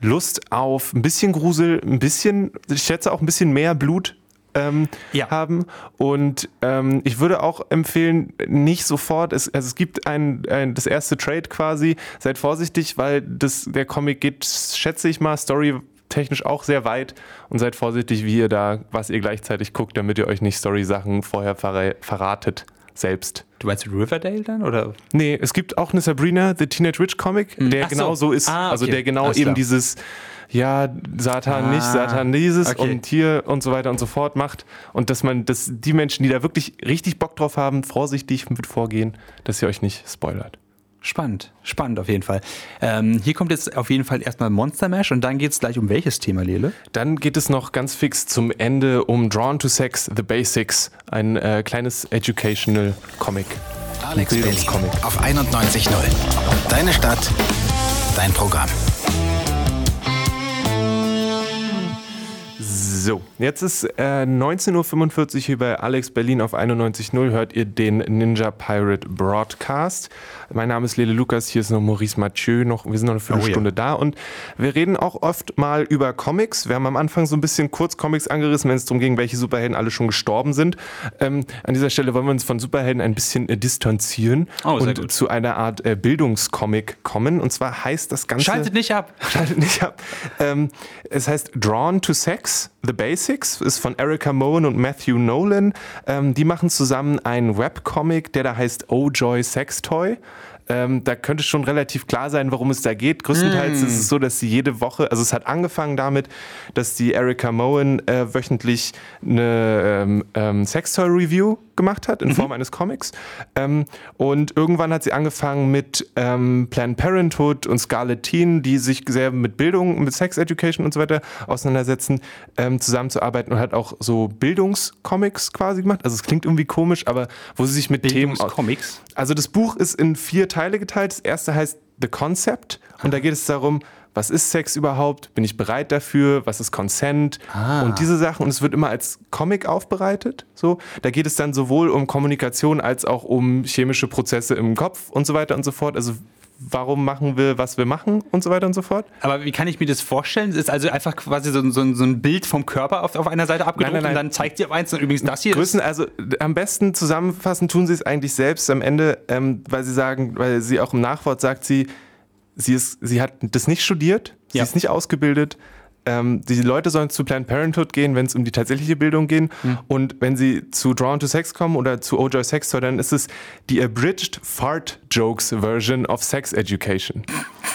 Lust auf ein bisschen Grusel, ein bisschen, ich schätze auch ein bisschen mehr Blut ähm, Ja. haben. Und ähm, ich würde auch empfehlen, nicht sofort, es, also es gibt ein, ein, das erste Trade quasi, seid vorsichtig, weil das, der Comic geht, schätze ich mal, storytechnisch auch sehr weit und seid vorsichtig, wie ihr da, was ihr gleichzeitig guckt, damit ihr euch nicht Story-Sachen vorher verra verratet selbst. Du meinst Riverdale dann? Oder? Nee, es gibt auch eine Sabrina, The Teenage Witch Comic, der Ach so. genau so ist. Ah, Also okay. der genau Alles eben klar. dieses, ja, Satan nicht, Satan dieses okay. und hier und so weiter und so fort macht. Und dass man, dass die Menschen, die da wirklich richtig Bock drauf haben, vorsichtig mit vorgehen, dass ihr euch nicht spoilert. Spannend, spannend auf jeden Fall. Ähm, hier kommt jetzt auf jeden Fall erstmal Monster Mash und dann geht es gleich um welches Thema, Lele? Dann geht es noch ganz fix zum Ende um Drawn to Sex, The Basics, ein äh, kleines Educational Comic. Alex Berlin Bildungscomic. auf 91.0. Deine Stadt, dein Programm. So, jetzt ist äh, 19.45 Uhr hier bei Alex Berlin auf 91.0 hört ihr den Ninja Pirate Broadcast. Mein Name ist Lele Lukas, hier ist noch Maurice Mathieu, noch, wir sind noch eine Viertelstunde Oh ja. da und wir reden auch oft mal über Comics. Wir haben am Anfang so ein bisschen kurz Comics angerissen, wenn es darum ging, welche Superhelden alle schon gestorben sind. Ähm, an dieser Stelle wollen wir uns von Superhelden ein bisschen äh, distanzieren Oh, und gut. zu einer Art äh, Bildungscomic kommen. Und zwar heißt das Ganze... Schaltet nicht ab. Schaltet nicht ab. Ähm, es heißt Drawn to Sex, The Basics, ist von Erica Moen und Matthew Nolan. Ähm, die machen zusammen einen Webcomic, der da heißt Oh Joy Sex Toy. Ähm, da könnte schon relativ klar sein, worum es da geht. Größtenteils ist es so, dass sie jede Woche, also es hat angefangen damit, dass die Erica Moen äh, wöchentlich eine ähm, ähm, Sextoy-Review gemacht hat in Form eines Comics. Ähm, und irgendwann hat sie angefangen mit ähm, Planned Parenthood und Scarlet Teen, die sich sehr mit Bildung, mit Sex Education und so weiter auseinandersetzen, ähm, zusammenzuarbeiten und hat auch so Bildungscomics quasi gemacht. Also es klingt irgendwie komisch, aber wo sie sich mit Themen... Bildungscomics? Also das Buch ist in vier Teile geteilt. Das erste heißt The Concept und da geht es darum, was ist Sex überhaupt? Bin ich bereit dafür? Was ist Consent? Und diese Sachen. Und es wird immer als Comic aufbereitet. So, da geht es dann sowohl um Kommunikation als auch um chemische Prozesse im Kopf und so weiter und so fort. Also warum machen wir, was wir machen und so weiter und so fort. Aber wie kann ich mir das vorstellen? Es ist also einfach quasi so, ein- so, so ein Bild vom Körper auf, auf einer Seite abgedruckt Nein, nein, nein. und dann zeigt sie auf eins und übrigens das hier. Größen, also am besten zusammenfassen tun sie es eigentlich selbst am Ende, ähm, weil sie sagen, weil sie auch im Nachwort sagt sie, sie ist, sie hat das nicht studiert, sie Ja. ist nicht ausgebildet. Ähm, die Leute sollen zu Planned Parenthood gehen, wenn es um die tatsächliche Bildung geht. Hm. Und wenn sie zu Drawn to Sex kommen oder zu Ojoy Sex Toy, dann ist es die abridged Fart Jokes Version of Sex Education.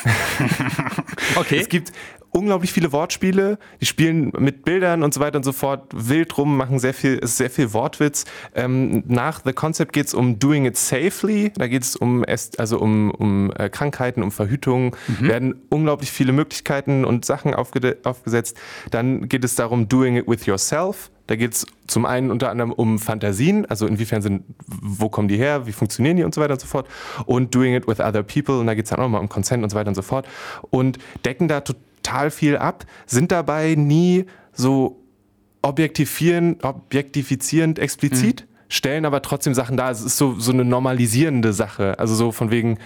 okay. Es gibt unglaublich viele Wortspiele, die spielen mit Bildern und so weiter und so fort wild rum, machen sehr viel, ist sehr viel Wortwitz. Ähm, nach The Concept geht es um Doing It Safely, da geht es um, also um, um äh, Krankheiten, um Verhütung, werden unglaublich viele Möglichkeiten und Sachen aufgede- aufgesetzt. Dann geht es darum, Doing It With Yourself. Da geht es zum einen unter anderem um Fantasien, also inwiefern sind, wo kommen die her, wie funktionieren die und so weiter und so fort. Und Doing It with Other People, und da geht es dann auch mal um Consent und so weiter und so fort. Und decken da total viel ab, sind dabei nie so objektivieren, objektifizierend explizit, stellen aber trotzdem Sachen dar. Es ist so, so eine normalisierende Sache. Also so von wegen,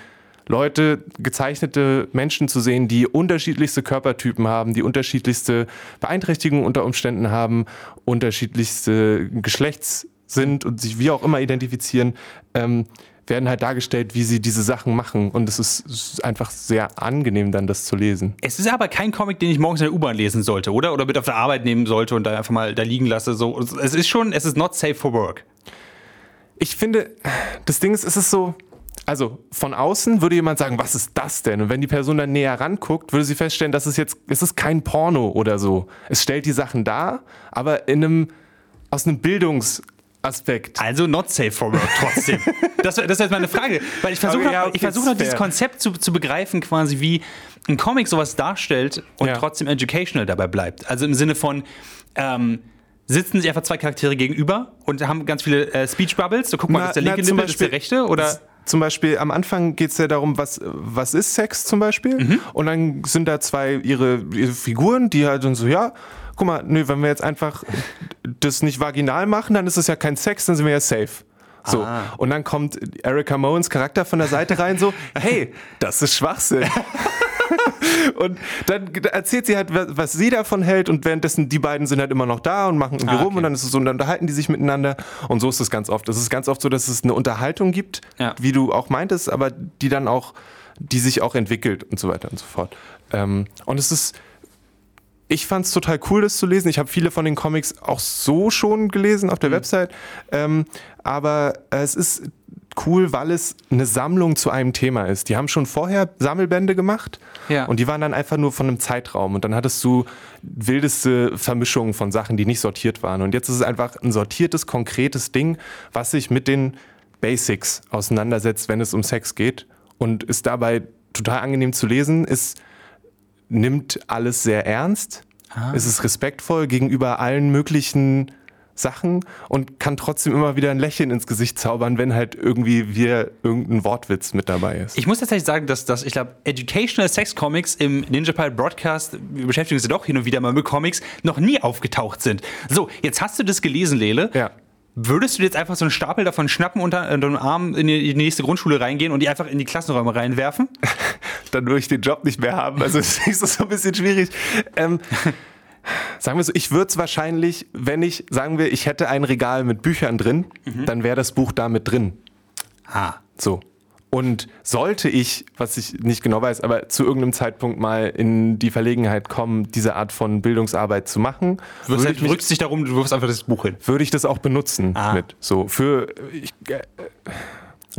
Leute, gezeichnete Menschen zu sehen, die unterschiedlichste Körpertypen haben, die unterschiedlichste Beeinträchtigungen unter Umständen haben, unterschiedlichste Geschlechts sind und sich wie auch immer identifizieren, ähm, werden halt dargestellt, wie sie diese Sachen machen. Und es ist, ist einfach sehr angenehm, dann das zu lesen. Es ist aber kein Comic, den ich morgens in der U-Bahn lesen sollte, oder? Oder mit auf der Arbeit nehmen sollte und da einfach mal da liegen lasse. So. Es ist schon, es ist not safe for work. Ich finde, das Ding ist, es ist so, also von außen würde jemand sagen, was ist das denn? Und wenn die Person dann näher ranguckt, würde sie feststellen, dass es jetzt, es ist kein Porno oder so. Es stellt die Sachen dar, aber in einem, aus einem Bildungsaspekt. Also not safe for work trotzdem. das, das ist jetzt meine Frage. Weil ich versuche Okay, ja, noch, okay, ich versuche noch dieses. Konzept zu, zu begreifen, quasi wie ein Comic sowas darstellt und Ja. trotzdem educational dabei bleibt. Also im Sinne von, ähm, sitzen sich einfach zwei Charaktere gegenüber und haben ganz viele äh, Speech Bubbles. So guck mal, Na- ist der linke das ist der Beispiel- rechte? Oder? Zum Beispiel am Anfang geht es ja darum, was, was ist Sex zum Beispiel? Mhm. Und dann sind da zwei ihre, ihre Figuren, die halt dann so, ja, guck mal, nö, wenn wir jetzt einfach das nicht vaginal machen, dann ist es ja kein Sex, dann sind wir ja safe. So. Ah. Und dann kommt Erika Mowens Charakter von der Seite rein, so, hey, das ist Schwachsinn. und dann erzählt sie halt, was sie davon hält und währenddessen die beiden sind halt immer noch da und machen irgendwie Ah, rum okay. und dann ist es so, und dann unterhalten die sich miteinander und so ist es ganz oft. Es ist ganz oft so, dass es eine Unterhaltung gibt, Ja. wie du auch meintest, aber die dann auch, die sich auch entwickelt und so weiter und so fort. Ähm, und es ist, ich fand es total cool, das zu lesen. Ich habe viele von den Comics auch so schon gelesen auf der Website. Ähm, aber es ist cool, weil es eine Sammlung zu einem Thema ist. Die haben schon vorher Sammelbände gemacht Ja. und die waren dann einfach nur von einem Zeitraum. Und dann hattest du wildeste Vermischungen von Sachen, die nicht sortiert waren. Und jetzt ist es einfach ein sortiertes, konkretes Ding, was sich mit den Basics auseinandersetzt, wenn es um Sex geht. Und ist dabei total angenehm zu lesen, ist nimmt alles sehr ernst. Es ist respektvoll gegenüber allen möglichen Sachen und kann trotzdem immer wieder ein Lächeln ins Gesicht zaubern, wenn halt irgendwie wir irgendein Wortwitz mit dabei ist. Ich muss tatsächlich sagen, dass das, ich glaube, Educational Sex Comics im Ninja Pirate Broadcast, wir beschäftigen uns ja doch hin und wieder mal mit Comics, noch nie aufgetaucht sind. So, jetzt hast du das gelesen, Lele. Ja. Würdest du jetzt einfach so einen Stapel davon schnappen unter äh, deinem Arm in die nächste Grundschule reingehen und die einfach in die Klassenräume reinwerfen? Dann würde ich den Job nicht mehr haben. Also es ist so ein bisschen schwierig. Ähm, sagen wir so, ich würde es wahrscheinlich, wenn ich, sagen wir, ich hätte ein Regal mit Büchern drin, dann wäre das Buch da mit drin. Ah. So. Und sollte ich, was ich nicht genau weiß, aber zu irgendeinem Zeitpunkt mal in die Verlegenheit kommen, diese Art von Bildungsarbeit zu machen, würde halt, ich, mich, dich darum, du wirfst einfach das Buch hin. würde ich das auch benutzen Ah. mit. So für ich, äh,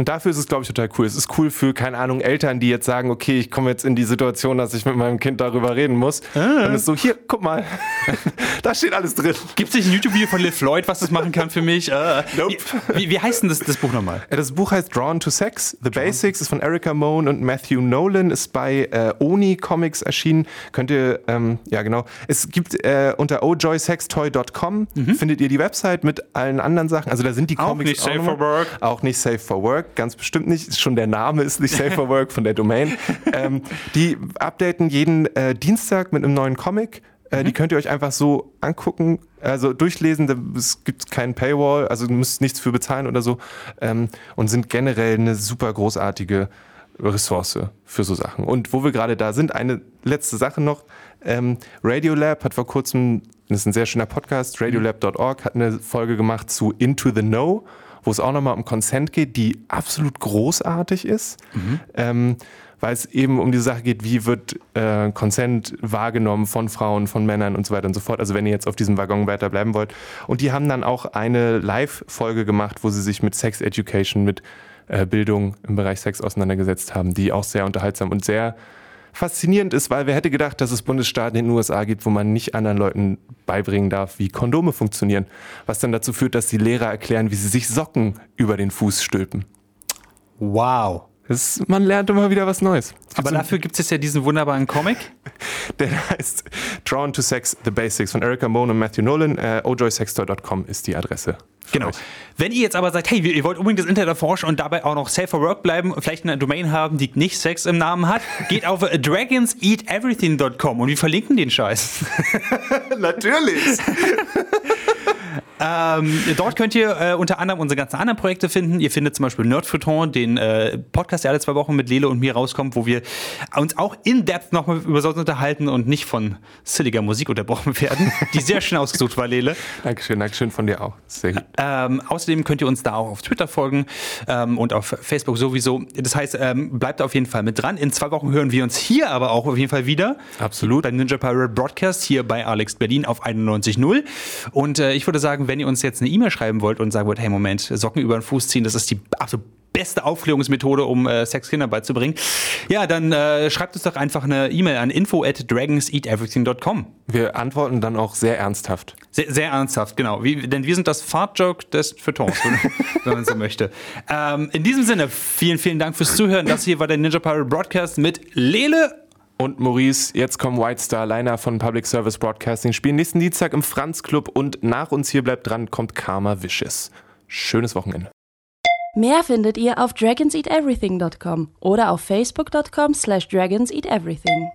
und dafür ist es, glaube ich, total cool. Es ist cool für, keine Ahnung, Eltern, die jetzt sagen, okay, ich komme jetzt in die Situation, dass ich mit meinem Kind darüber reden muss. Ah. Dann ist so, hier, guck mal, da steht alles drin. Gibt es nicht ein YouTube-Video von Liv Floyd, was das machen kann für mich? Äh, Nope. wie, wie heißt denn das, das Buch nochmal? Ja, Das Buch heißt Drawn to Sex. The Basics ist von Erica Moen und Matthew Nolan, ist bei äh, Oni Comics erschienen. Könnt ihr, ähm, ja genau. Es gibt äh, unter ojoysextoy.com findet ihr die Website mit allen anderen Sachen. Also da sind die Mhm. Auch Comics nicht safe nochmal. for work. Auch nicht safe for work, ganz bestimmt nicht. Schon der Name ist nicht safe for work von der Domain. ähm, die updaten jeden äh, Dienstag mit einem neuen Comic. Äh, Mhm. Die könnt ihr euch einfach so angucken, also durchlesen. Es gibt keinen Paywall, also ihr müsst nichts für bezahlen oder so. Ähm, und sind generell eine super großartige Ressource für so Sachen. Und wo wir gerade da sind, eine letzte Sache noch. Ähm, Radiolab hat vor kurzem, das ist ein sehr schöner Podcast, radiolab.org hat eine Folge gemacht zu Into the Know, wo es auch nochmal um Consent geht, die absolut großartig ist. Ähm, weil es eben um die Sache geht, wie wird äh, Consent wahrgenommen von Frauen, von Männern und so weiter und so fort. Also wenn ihr jetzt auf diesem Waggon weiter bleiben wollt. Und die haben dann auch eine Live-Folge gemacht, wo sie sich mit Sex Education, mit äh, Bildung im Bereich Sex auseinandergesetzt haben, die auch sehr unterhaltsam und sehr faszinierend ist, weil wer hätte gedacht, dass es Bundesstaaten in den USA gibt, wo man nicht anderen Leuten beibringen darf, wie Kondome funktionieren. Was dann dazu führt, dass die Lehrer erklären, wie sie sich Socken über den Fuß stülpen. Wow. Das, man lernt immer wieder was Neues. Aber dafür gibt es jetzt ja diesen wunderbaren Comic. Der heißt Drawn to Sex, The Basics von Erica Moen und Matthew Nolan. Äh, ojoysextoy.com ist die Adresse. Genau. euch. Wenn ihr jetzt aber sagt, hey, ihr wollt unbedingt das Internet erforschen und dabei auch noch Safe for Work bleiben, vielleicht eine Domain haben, die nicht Sex im Namen hat, geht auf dragonseateverything.com und wir verlinken den Scheiß. Natürlich. Ähm, dort könnt ihr äh, unter anderem unsere ganzen anderen Projekte finden. Ihr findet zum Beispiel Nerdfuton, den äh, Podcast, der alle zwei Wochen mit Lele und mir rauskommt, wo wir uns auch in Depth nochmal über sowas unterhalten und nicht von silliger Musik unterbrochen werden, die sehr schön ausgesucht war, Lele. Dankeschön, Dankeschön von dir auch. Sehr gut. Ähm, außerdem könnt ihr uns da auch auf Twitter folgen ähm, und auf Facebook sowieso. Das heißt, ähm, bleibt auf jeden Fall mit dran. In zwei Wochen hören wir uns hier aber auch auf jeden Fall wieder. Absolut. Bei Ninja Pirate Broadcast hier bei Alex Berlin auf 91.0. Und äh, ich würde sagen, wenn ihr uns jetzt eine E-Mail schreiben wollt und sagen wollt, hey Moment, Socken über den Fuß ziehen, das ist die absolut beste Aufklärungsmethode, um äh, Sex Kinder beizubringen, ja, dann äh, schreibt uns doch einfach eine E-Mail an info at dragonseateverything.com. Wir antworten dann auch sehr ernsthaft. Sehr, sehr ernsthaft, genau. Wie, denn wir sind das Fart-Joke des Feuilletons, wenn man so möchte. Ähm, in diesem Sinne, vielen, vielen Dank fürs Zuhören. Das hier war der Ninja Pirate Broadcast mit Lele. Und Maurice, jetzt kommen White Star Liner von Public Service Broadcasting, spielen nächsten Dienstag im Franz Club und nach uns hier bleibt dran, kommt Karma Vicious. Schönes Wochenende. Mehr findet ihr auf dragonseateverything.com oder auf facebook.com slash dragonseateverything.